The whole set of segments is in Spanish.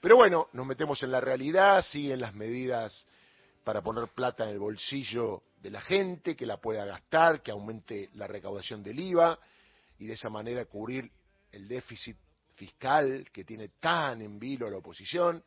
Pero bueno, nos metemos en la realidad, siguen las medidas para poner plata en el bolsillo de la gente, que la pueda gastar, que aumente la recaudación del IVA y de esa manera cubrir el déficit fiscal que tiene tan en vilo la oposición.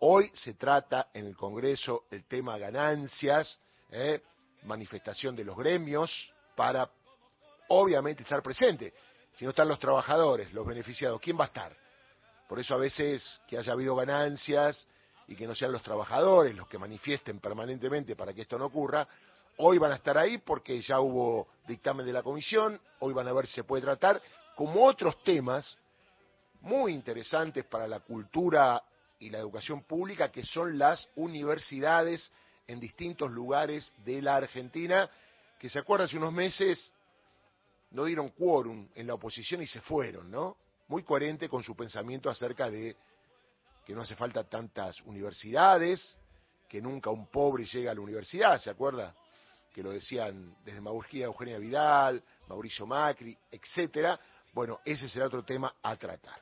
Hoy se trata en el Congreso el tema ganancias, ¿eh? manifestación de los gremios para obviamente estar presente. Si no están los trabajadores, los beneficiados, ¿quién va a estar? Por eso a veces que haya habido ganancias y que no sean los trabajadores los que manifiesten permanentemente para que esto no ocurra, hoy van a estar ahí porque ya hubo dictamen de la comisión, hoy van a ver si se puede tratar, como otros temas muy interesantes para la cultura y la educación pública, que son las universidades en distintos lugares de la Argentina, que se acuerda hace unos meses no dieron quórum en la oposición y se fueron, ¿no? Muy coherente con su pensamiento acerca de que no hace falta tantas universidades, que nunca un pobre llega a la universidad, ¿se acuerda? Que lo decían desde Maurgia Eugenia Vidal, Mauricio Macri, etcétera. Bueno, ese será otro tema a tratar.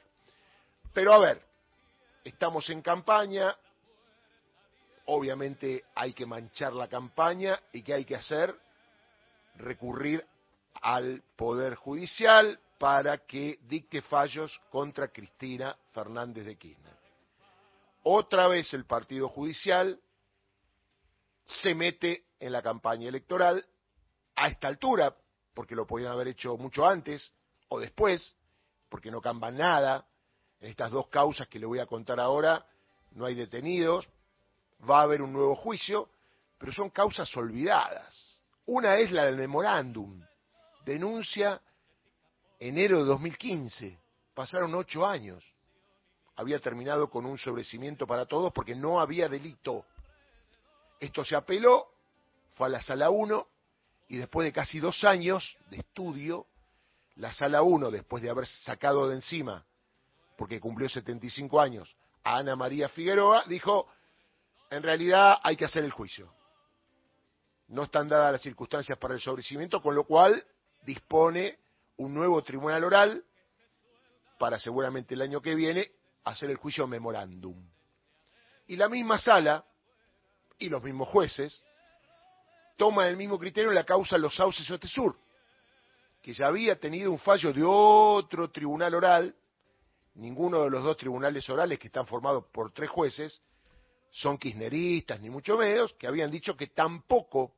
Pero a ver, estamos en campaña, obviamente hay que manchar la campaña y ¿qué hay que hacer? Recurrir al Poder Judicial para que dicte fallos contra Cristina Fernández de Kirchner. Otra vez el Partido Judicial se mete en la campaña electoral a esta altura, porque lo podían haber hecho mucho antes o después, porque no cambia nada. En estas dos causas que le voy a contar ahora, no hay detenidos, va a haber un nuevo juicio, pero son causas olvidadas. Una es la del memorándum, denuncia enero de 2015, pasaron ocho años. Había terminado con un sobrecimiento para todos porque no había delito. Esto se apeló, fue a la sala 1 y después de casi dos años de estudio, la sala 1, después de haber sacado de encima, porque cumplió 75 años, a Ana María Figueroa, dijo, en realidad hay que hacer el juicio. No están dadas las circunstancias para el sobrecimiento, con lo cual dispone un nuevo tribunal oral para seguramente el año que viene hacer el juicio memorándum. Y la misma sala y los mismos jueces toman el mismo criterio en la causa Los Sauces Sur, que ya había tenido un fallo de otro tribunal oral, ninguno de los dos tribunales orales que están formados por tres jueces son kirchneristas, ni mucho menos, que habían dicho que tampoco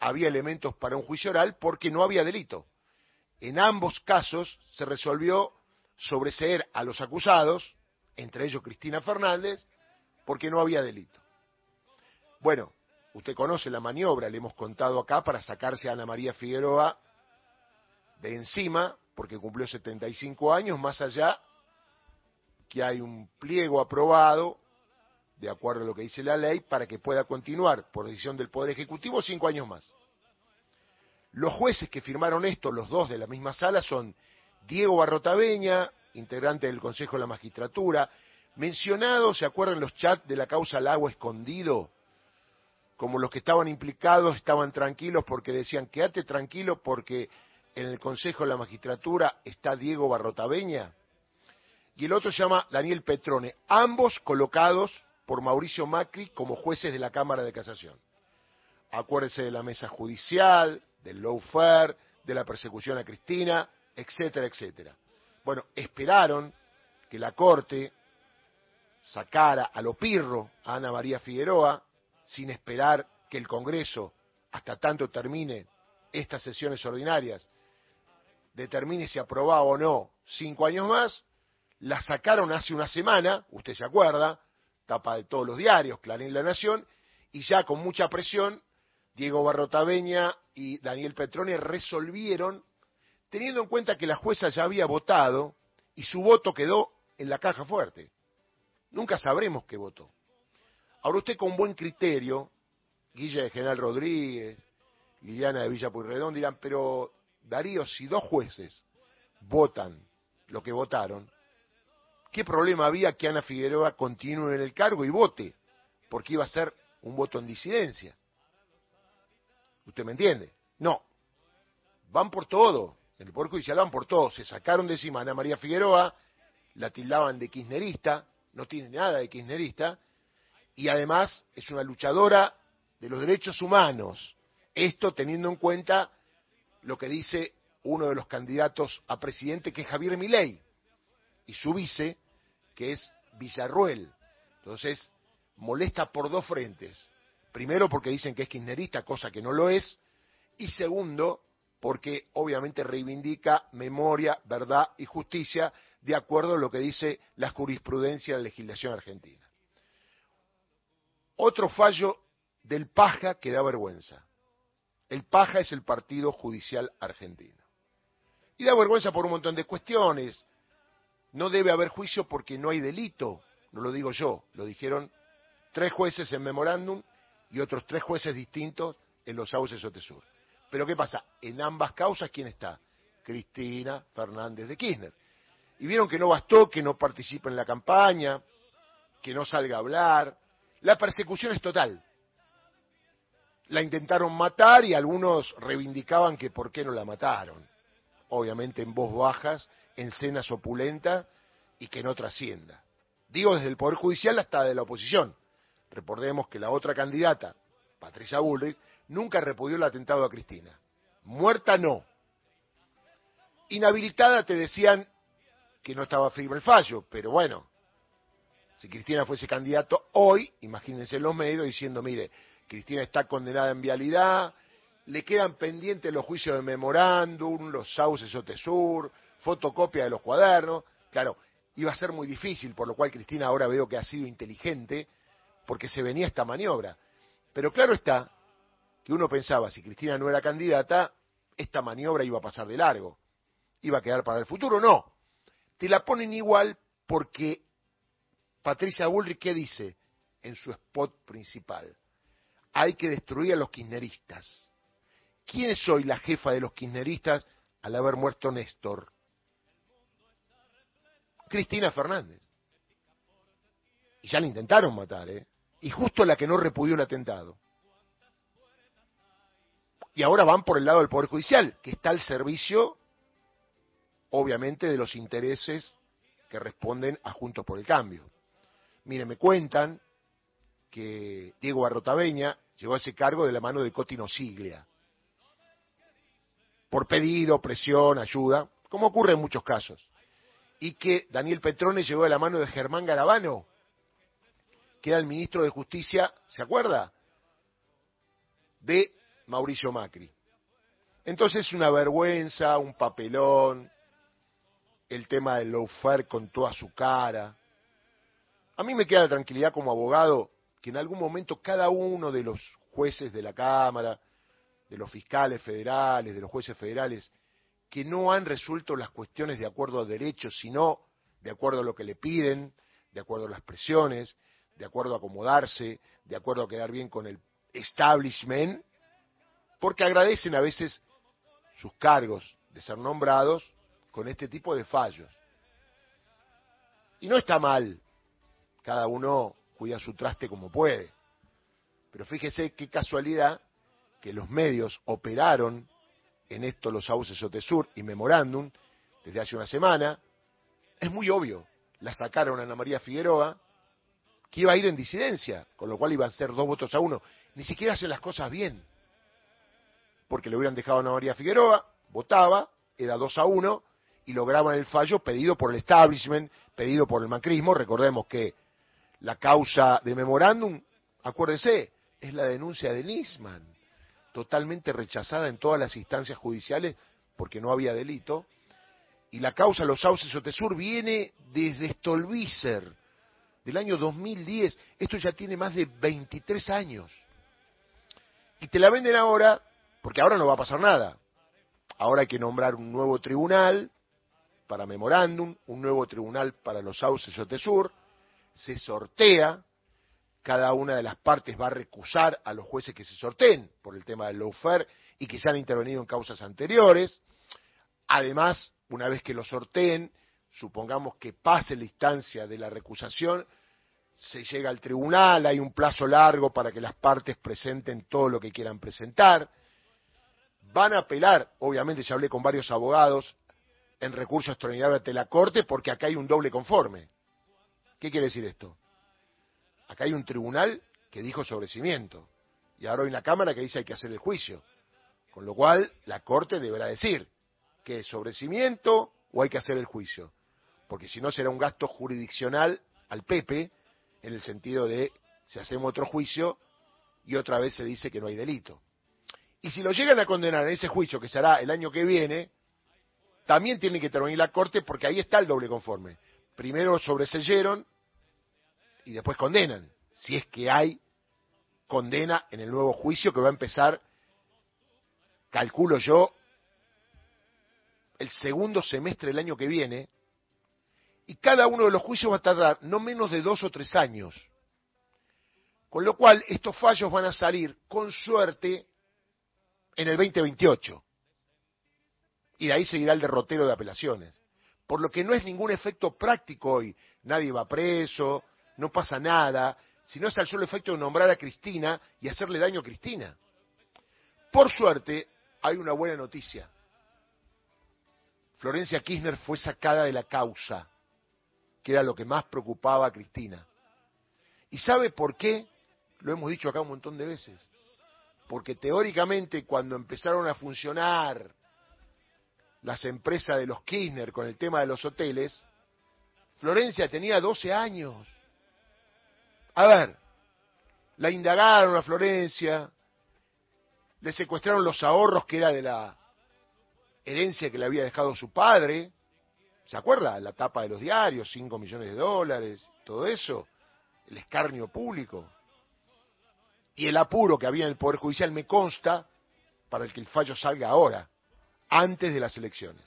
había elementos para un juicio oral porque no había delito. En ambos casos se resolvió sobreseer a los acusados, entre ellos Cristina Fernández, porque no había delito. Bueno, usted conoce la maniobra, le hemos contado acá, para sacarse a Ana María Figueroa de encima, porque cumplió 75 años, más allá que hay un pliego aprobado de acuerdo a lo que dice la ley, para que pueda continuar por decisión del Poder Ejecutivo cinco años más. Los jueces que firmaron esto, los dos de la misma sala, son Diego Barrotaveña, integrante del Consejo de la Magistratura, mencionado, ¿se acuerdan los chats de la causa Lago Escondido? Como los que estaban implicados estaban tranquilos porque decían, quédate tranquilo porque en el Consejo de la Magistratura está Diego Barrotaveña. Y el otro se llama Daniel Petrone, ambos colocados por Mauricio Macri como jueces de la Cámara de Casación. Acuérdese de la mesa judicial, del lawfare, de la persecución a Cristina, etcétera, etcétera. Bueno, esperaron que la Corte sacara a lo pirro a Ana María Figueroa, sin esperar que el Congreso, hasta tanto termine estas sesiones ordinarias, determine si aprobaba o no cinco años más, la sacaron hace una semana, usted se acuerda, tapa de todos los diarios, Clarín La Nación, y ya con mucha presión, Diego Barrotaveña y Daniel Petrone resolvieron, teniendo en cuenta que la jueza ya había votado y su voto quedó en la caja fuerte. Nunca sabremos qué votó. Ahora usted con buen criterio, Guilla de General Rodríguez, Liliana de Villa Puyredón dirán, pero Darío, si dos jueces votan lo que votaron, ¿Qué problema había que Ana Figueroa continúe en el cargo y vote? Porque iba a ser un voto en disidencia. ¿Usted me entiende? No. Van por todo. En el Poder Judicial van por todo. Se sacaron de encima a Ana María Figueroa, la tildaban de kirchnerista, no tiene nada de kirchnerista, y además es una luchadora de los derechos humanos. Esto teniendo en cuenta lo que dice uno de los candidatos a presidente, que es Javier Milei, y su vice, que es Villarruel. Entonces, molesta por dos frentes. Primero, porque dicen que es kirchnerista, cosa que no lo es. Y segundo, porque obviamente reivindica memoria, verdad y justicia de acuerdo a lo que dice la jurisprudencia de la legislación argentina. Otro fallo del PAJA que da vergüenza. El PAJA es el Partido Judicial Argentino. Y da vergüenza por un montón de cuestiones. No debe haber juicio porque no hay delito, no lo digo yo, lo dijeron tres jueces en memorándum y otros tres jueces distintos en los sauces Otesur. Pero ¿qué pasa? En ambas causas, ¿quién está? Cristina Fernández de Kirchner. Y vieron que no bastó que no participe en la campaña, que no salga a hablar. La persecución es total. La intentaron matar y algunos reivindicaban que por qué no la mataron. Obviamente en voz bajas, en cenas opulentas y que no trascienda. Digo desde el Poder Judicial hasta de la oposición. Recordemos que la otra candidata, Patricia Bullrich, nunca repudió el atentado a Cristina. Muerta no. Inhabilitada te decían que no estaba firme el fallo, pero bueno, si Cristina fuese candidato hoy, imagínense en los medios diciendo, mire, Cristina está condenada en vialidad, le quedan pendientes los juicios de memorándum, los sauces o tesur, fotocopia de los cuadernos. Claro, iba a ser muy difícil, por lo cual Cristina ahora veo que ha sido inteligente, porque se venía esta maniobra. Pero claro está que uno pensaba, si Cristina no era candidata, esta maniobra iba a pasar de largo, iba a quedar para el futuro. No, te la ponen igual porque Patricia Bullrich, ¿qué dice en su spot principal? Hay que destruir a los kirchneristas. ¿Quién es hoy la jefa de los kirchneristas al haber muerto Néstor? Cristina Fernández. Y ya la intentaron matar, ¿eh? Y justo la que no repudió el atentado. Y ahora van por el lado del Poder Judicial, que está al servicio, obviamente, de los intereses que responden a Juntos por el Cambio. Mire, me cuentan que Diego Barrotaveña llegó a ese cargo de la mano de Cotino Siglia, por pedido, presión, ayuda, como ocurre en muchos casos, y que Daniel Petrone llegó de la mano de Germán Garabano, que era el ministro de Justicia, ¿se acuerda? De Mauricio Macri. Entonces es una vergüenza, un papelón, el tema del lawfare con toda su cara. A mí me queda la tranquilidad como abogado que en algún momento cada uno de los jueces de la Cámara, de los fiscales federales, de los jueces federales, que no han resuelto las cuestiones de acuerdo a derechos, sino de acuerdo a lo que le piden, de acuerdo a las presiones, de acuerdo a acomodarse, de acuerdo a quedar bien con el establishment, porque agradecen a veces sus cargos de ser nombrados con este tipo de fallos. Y no está mal, cada uno cuida su traste como puede. Pero fíjese qué casualidad que los medios operaron en esto los sauces Otesur y Memorándum desde hace una semana. Es muy obvio, la sacaron a Ana María Figueroa, que iba a ir en disidencia, con lo cual iban a ser dos votos a uno. Ni siquiera hacen las cosas bien porque le hubieran dejado a Ana María Figueroa, votaba, era 2 a 1, y lograban el fallo pedido por el establishment, pedido por el macrismo. Recordemos que la causa de memorándum, acuérdese, es la denuncia de Nisman, totalmente rechazada en todas las instancias judiciales porque no había delito. Y la causa Los Sauces Otesur viene desde Stolbizer, del año 2010. Esto ya tiene más de 23 años. Y te la venden ahora porque ahora no va a pasar nada. Ahora hay que nombrar un nuevo tribunal para memorándum, un nuevo tribunal para los sauces Otesur, se sortea, cada una de las partes va a recusar a los jueces que se sorteen por el tema del lawfare y que se han intervenido en causas anteriores. Además, una vez que lo sorteen, supongamos que pase la instancia de la recusación, se llega al tribunal, hay un plazo largo para que las partes presenten todo lo que quieran presentar van a apelar, obviamente ya hablé con varios abogados, en recurso extraordinario ante la Corte, porque acá hay un doble conforme. ¿Qué quiere decir esto? Acá hay un tribunal que dijo sobre cimiento y ahora hay una Cámara que dice hay que hacer el juicio. Con lo cual, la Corte deberá decir que es sobre cimiento o hay que hacer el juicio. Porque si no será un gasto jurisdiccional al Pepe, en el sentido de si hacemos otro juicio y otra vez se dice que no hay delito. Y si lo llegan a condenar en ese juicio que será el año que viene, también tiene que intervenir la Corte porque ahí está el doble conforme. Primero sobreseyeron y después condenan, si es que hay condena en el nuevo juicio que va a empezar, calculo yo, el segundo semestre del año que viene, y cada uno de los juicios va a tardar no menos de dos o tres años. Con lo cual, estos fallos van a salir, con suerte, en el 2028. Y de ahí seguirá el derrotero de apelaciones. Por lo que no es ningún efecto práctico hoy. Nadie va preso, no pasa nada, sino es el solo efecto de nombrar a Cristina y hacerle daño a Cristina. Por suerte, hay una buena noticia. Florencia Kirchner fue sacada de la causa, que era lo que más preocupaba a Cristina. ¿Y sabe por qué? Lo hemos dicho acá un montón de veces. Porque teóricamente cuando empezaron a funcionar las empresas de los Kirchner con el tema de los hoteles, Florencia tenía 12 años. A ver, la indagaron a Florencia, le secuestraron los ahorros que era de la herencia que le había dejado su padre. ¿Se acuerda? La tapa de los diarios, 5 millones de dólares, todo eso, el escarnio público. Y el apuro que había en el Poder Judicial me consta para el que el fallo salga ahora, antes de las elecciones.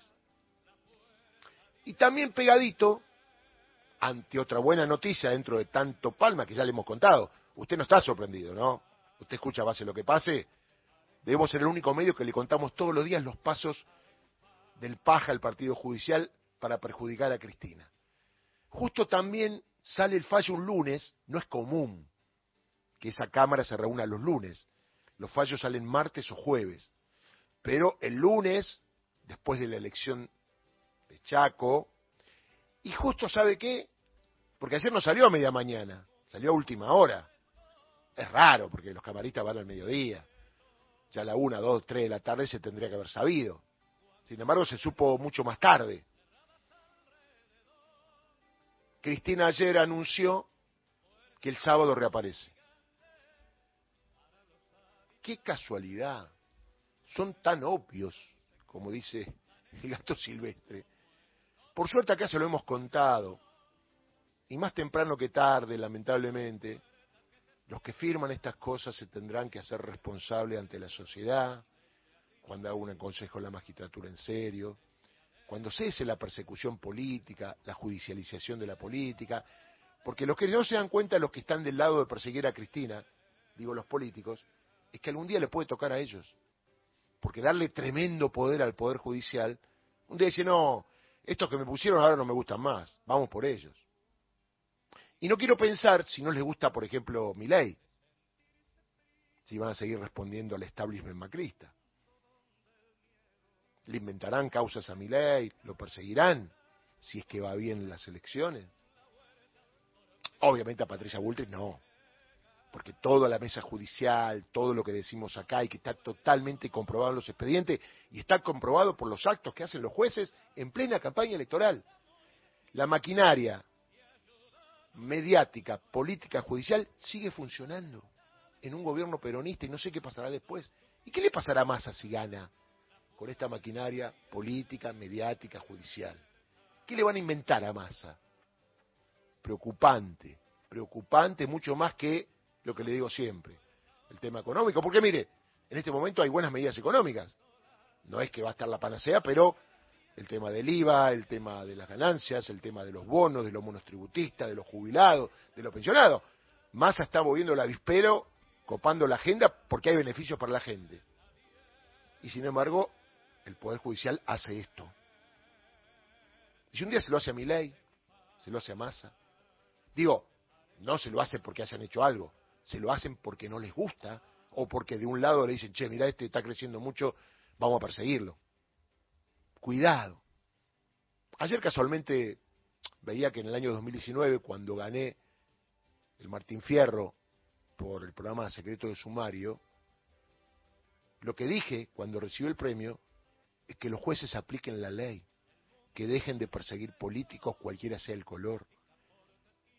Y también pegadito ante otra buena noticia dentro de tanto palma que ya le hemos contado. Usted no está sorprendido, ¿no? Usted escucha, base lo que pase. Debemos ser el único medio que le contamos todos los días los pasos del paja al Partido Judicial para perjudicar a Cristina. Justo también sale el fallo un lunes, no es común que esa Cámara se reúna los lunes. Los fallos salen martes o jueves. Pero el lunes, después de la elección de Chaco, y justo sabe qué, porque ayer no salió a media mañana, salió a última hora. Es raro, porque los camaristas van al mediodía. Ya a la una, dos, tres de la tarde se tendría que haber sabido. Sin embargo, se supo mucho más tarde. Cristina ayer anunció que el sábado reaparece. Qué casualidad. Son tan obvios, como dice el gato silvestre. Por suerte acá se lo hemos contado y más temprano que tarde, lamentablemente, los que firman estas cosas se tendrán que hacer responsables ante la sociedad, cuando haga un consejo de la magistratura en serio, cuando cese la persecución política, la judicialización de la política, porque los que no se dan cuenta, los que están del lado de perseguir a Cristina, digo los políticos, es que algún día le puede tocar a ellos. Porque darle tremendo poder al Poder Judicial, un día dice, no, estos que me pusieron ahora no me gustan más, vamos por ellos. Y no quiero pensar si no les gusta, por ejemplo, mi ley, si van a seguir respondiendo al establishment macrista. Le inventarán causas a mi ley, lo perseguirán, si es que va bien en las elecciones. Obviamente a Patricia Bullrich no, porque toda la mesa judicial, todo lo que decimos acá y que está totalmente comprobado en los expedientes y está comprobado por los actos que hacen los jueces en plena campaña electoral. La maquinaria mediática, política, judicial, sigue funcionando en un gobierno peronista y no sé qué pasará después. ¿Y qué le pasará a Massa si gana con esta maquinaria política, mediática, judicial? ¿Qué le van a inventar a Massa? Preocupante, preocupante mucho más que lo que le digo siempre, el tema económico. Porque mire, en este momento hay buenas medidas económicas. No es que va a estar la panacea, pero el tema del IVA, el tema de las ganancias, el tema de los bonos, de los monotributistas, de los jubilados, de los pensionados. Massa está moviendo el avispero, copando la agenda porque hay beneficios para la gente. Y sin embargo, el Poder Judicial hace esto. Y si un día se lo hace a mi ley, se lo hace a Massa, digo, no se lo hace porque hayan hecho algo, se lo hacen porque no les gusta o porque de un lado le dicen, che, mira, este está creciendo mucho, vamos a perseguirlo. Cuidado. Ayer casualmente veía que en el año 2019, cuando gané el Martín Fierro por el programa Secreto de Sumario, lo que dije cuando recibió el premio que los jueces apliquen la ley, que dejen de perseguir políticos cualquiera sea el color,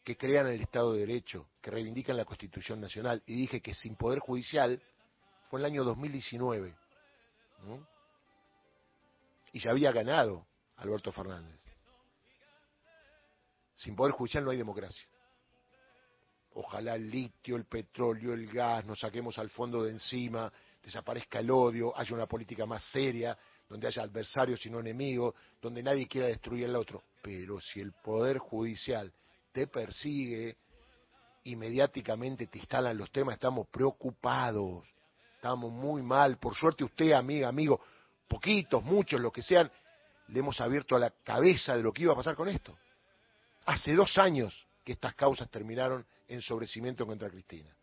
que crean el Estado de Derecho, que reivindican la Constitución Nacional. Y dije que sin poder judicial fue en el año 2019. Y ya había ganado Alberto Fernández. Sin poder judicial no hay democracia. Ojalá el litio, el petróleo, el gas, nos saquemos al fondo de encima, desaparezca el odio, haya una política más seria, donde haya adversarios y no enemigos, donde nadie quiera destruir al otro. Pero si el Poder Judicial te persigue, inmediatamente te instalan los temas, estamos preocupados, estamos muy mal. Por suerte usted, amiga, amigo, poquitos, muchos, los que sean, le hemos abierto a la cabeza de lo que iba a pasar con esto. Hace dos años que estas causas terminaron en sobrecimiento contra Cristina.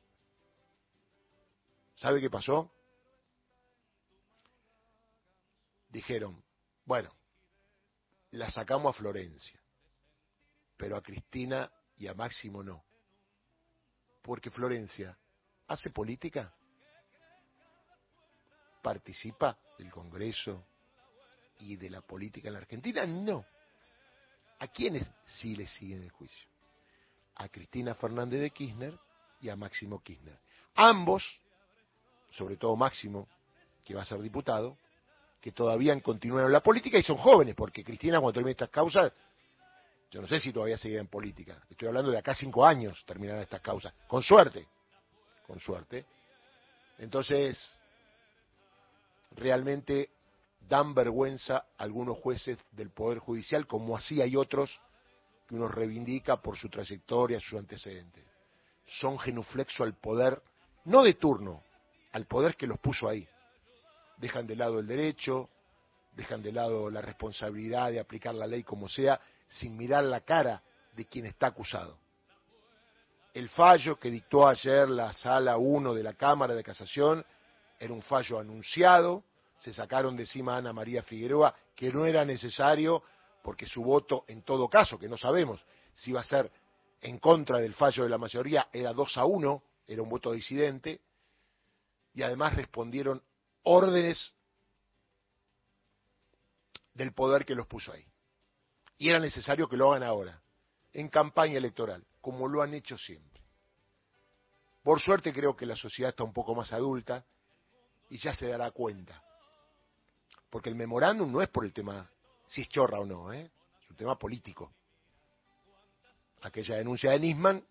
¿Sabe qué pasó? Dijeron, bueno, la sacamos a Florencia, pero a Cristina y a Máximo no. Porque Florencia hace política, participa del Congreso y de la política en la Argentina, no. ¿A quiénes sí le siguen el juicio? A Cristina Fernández de Kirchner y a Máximo Kirchner. Ambos, sobre todo Máximo, que va a ser diputado, que todavía continúan en la política y son jóvenes, porque Cristina cuando termine estas causas, yo no sé si todavía sigue en política, estoy hablando de acá cinco años terminarán estas causas, con suerte, con suerte. Entonces, realmente dan vergüenza algunos jueces del Poder Judicial, como así hay otros que uno reivindica por su trayectoria, sus antecedentes. Son genuflexo al poder, no de turno, al poder que los puso ahí. Dejan de lado el derecho, dejan de lado la responsabilidad de aplicar la ley como sea, sin mirar la cara de quien está acusado. El fallo que dictó ayer la sala 1 de la Cámara de Casación era un fallo anunciado, se sacaron de encima a Ana María Figueroa, que no era necesario, porque su voto, en todo caso, que no sabemos si va a ser en contra del fallo de la mayoría, era 2 a 1, era un voto disidente, y además respondieron órdenes del poder que los puso ahí. Y era necesario que lo hagan ahora, en campaña electoral, como lo han hecho siempre. Por suerte creo que la sociedad está un poco más adulta y ya se dará cuenta porque el memorándum no es por el tema si es chorra o no, ¿eh? es un tema político. Aquella denuncia de Nisman,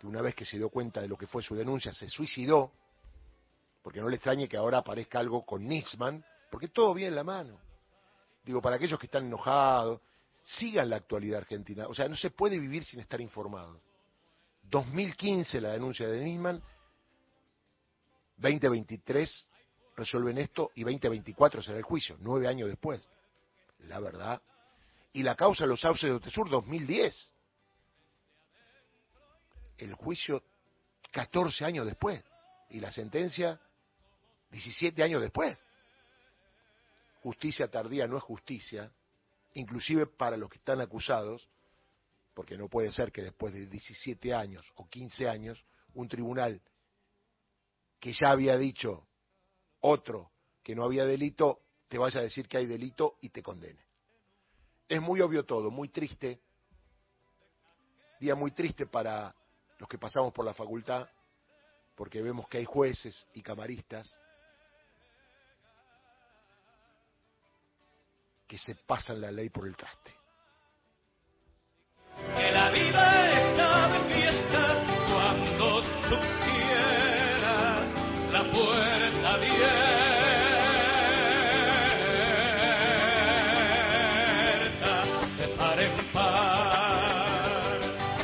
que una vez que se dio cuenta de lo que fue su denuncia, se suicidó, porque no le extrañe que ahora aparezca algo con Nisman, porque todo viene en la mano. Digo, para aquellos que están enojados, sigan la actualidad argentina. O sea, no se puede vivir sin estar informados. 2015 la denuncia de Nisman, 2023 resuelven esto y 2024 será el juicio, nueve años después. La verdad. Y la causa de los sauces de Otesur, 2010. El juicio 14 años después. Y la sentencia 17 años después. Justicia tardía no es justicia, inclusive para los que están acusados, porque no puede ser que después de 17 años o 15 años un tribunal que ya había dicho otro que no había delito te vaya a decir que hay delito y te condene. Es muy obvio todo, muy triste, día muy triste para los que pasamos por la facultad, porque vemos que hay jueces y camaristas que se pasan la ley por el traste.